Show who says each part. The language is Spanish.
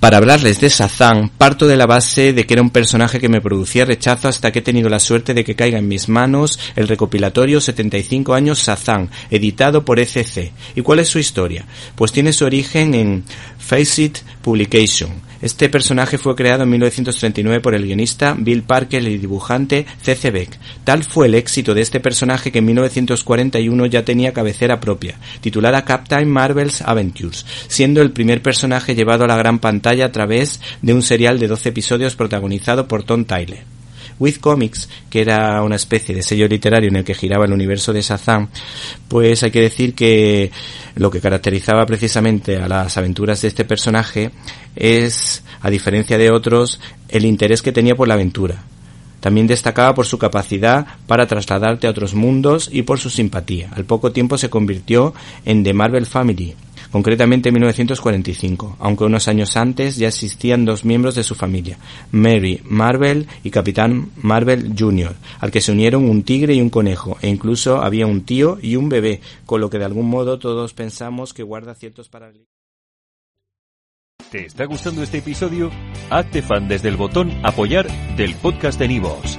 Speaker 1: Para hablarles de Shazam, parto de la base de que era un personaje que me producía rechazo hasta que he tenido la suerte de que caiga en mis manos el recopilatorio 75 años Shazam, editado por ECC. ¿Y cuál es su historia? Pues tiene su origen en Face It Publication, este personaje fue creado en 1939 por el guionista Bill Parker y el dibujante C.C. Beck. Tal fue el éxito de este personaje que en 1941 ya tenía cabecera propia, titulada Captain Marvel's Adventures, siendo el primer personaje llevado a la gran pantalla a través de un serial de 12 episodios protagonizado por Tom Tyler. With Comics, que era una especie de sello literario en el que giraba el universo de Shazam, pues hay que decir que lo que caracterizaba precisamente a las aventuras de este personaje es, a diferencia de otros, el interés que tenía por la aventura. También destacaba por su capacidad para trasladarte a otros mundos y por su simpatía. Al poco tiempo se convirtió en The Marvel Family, concretamente en 1945, aunque unos años antes ya existían dos miembros de su familia, Mary Marvel y Capitán Marvel Jr., al que se unieron un tigre y un conejo, e incluso había un tío y un bebé, con lo que de algún modo todos pensamos que guarda ciertos paralelismos.
Speaker 2: ¿Te está gustando este episodio? Hazte fan desde el botón apoyar del podcast de Nivos.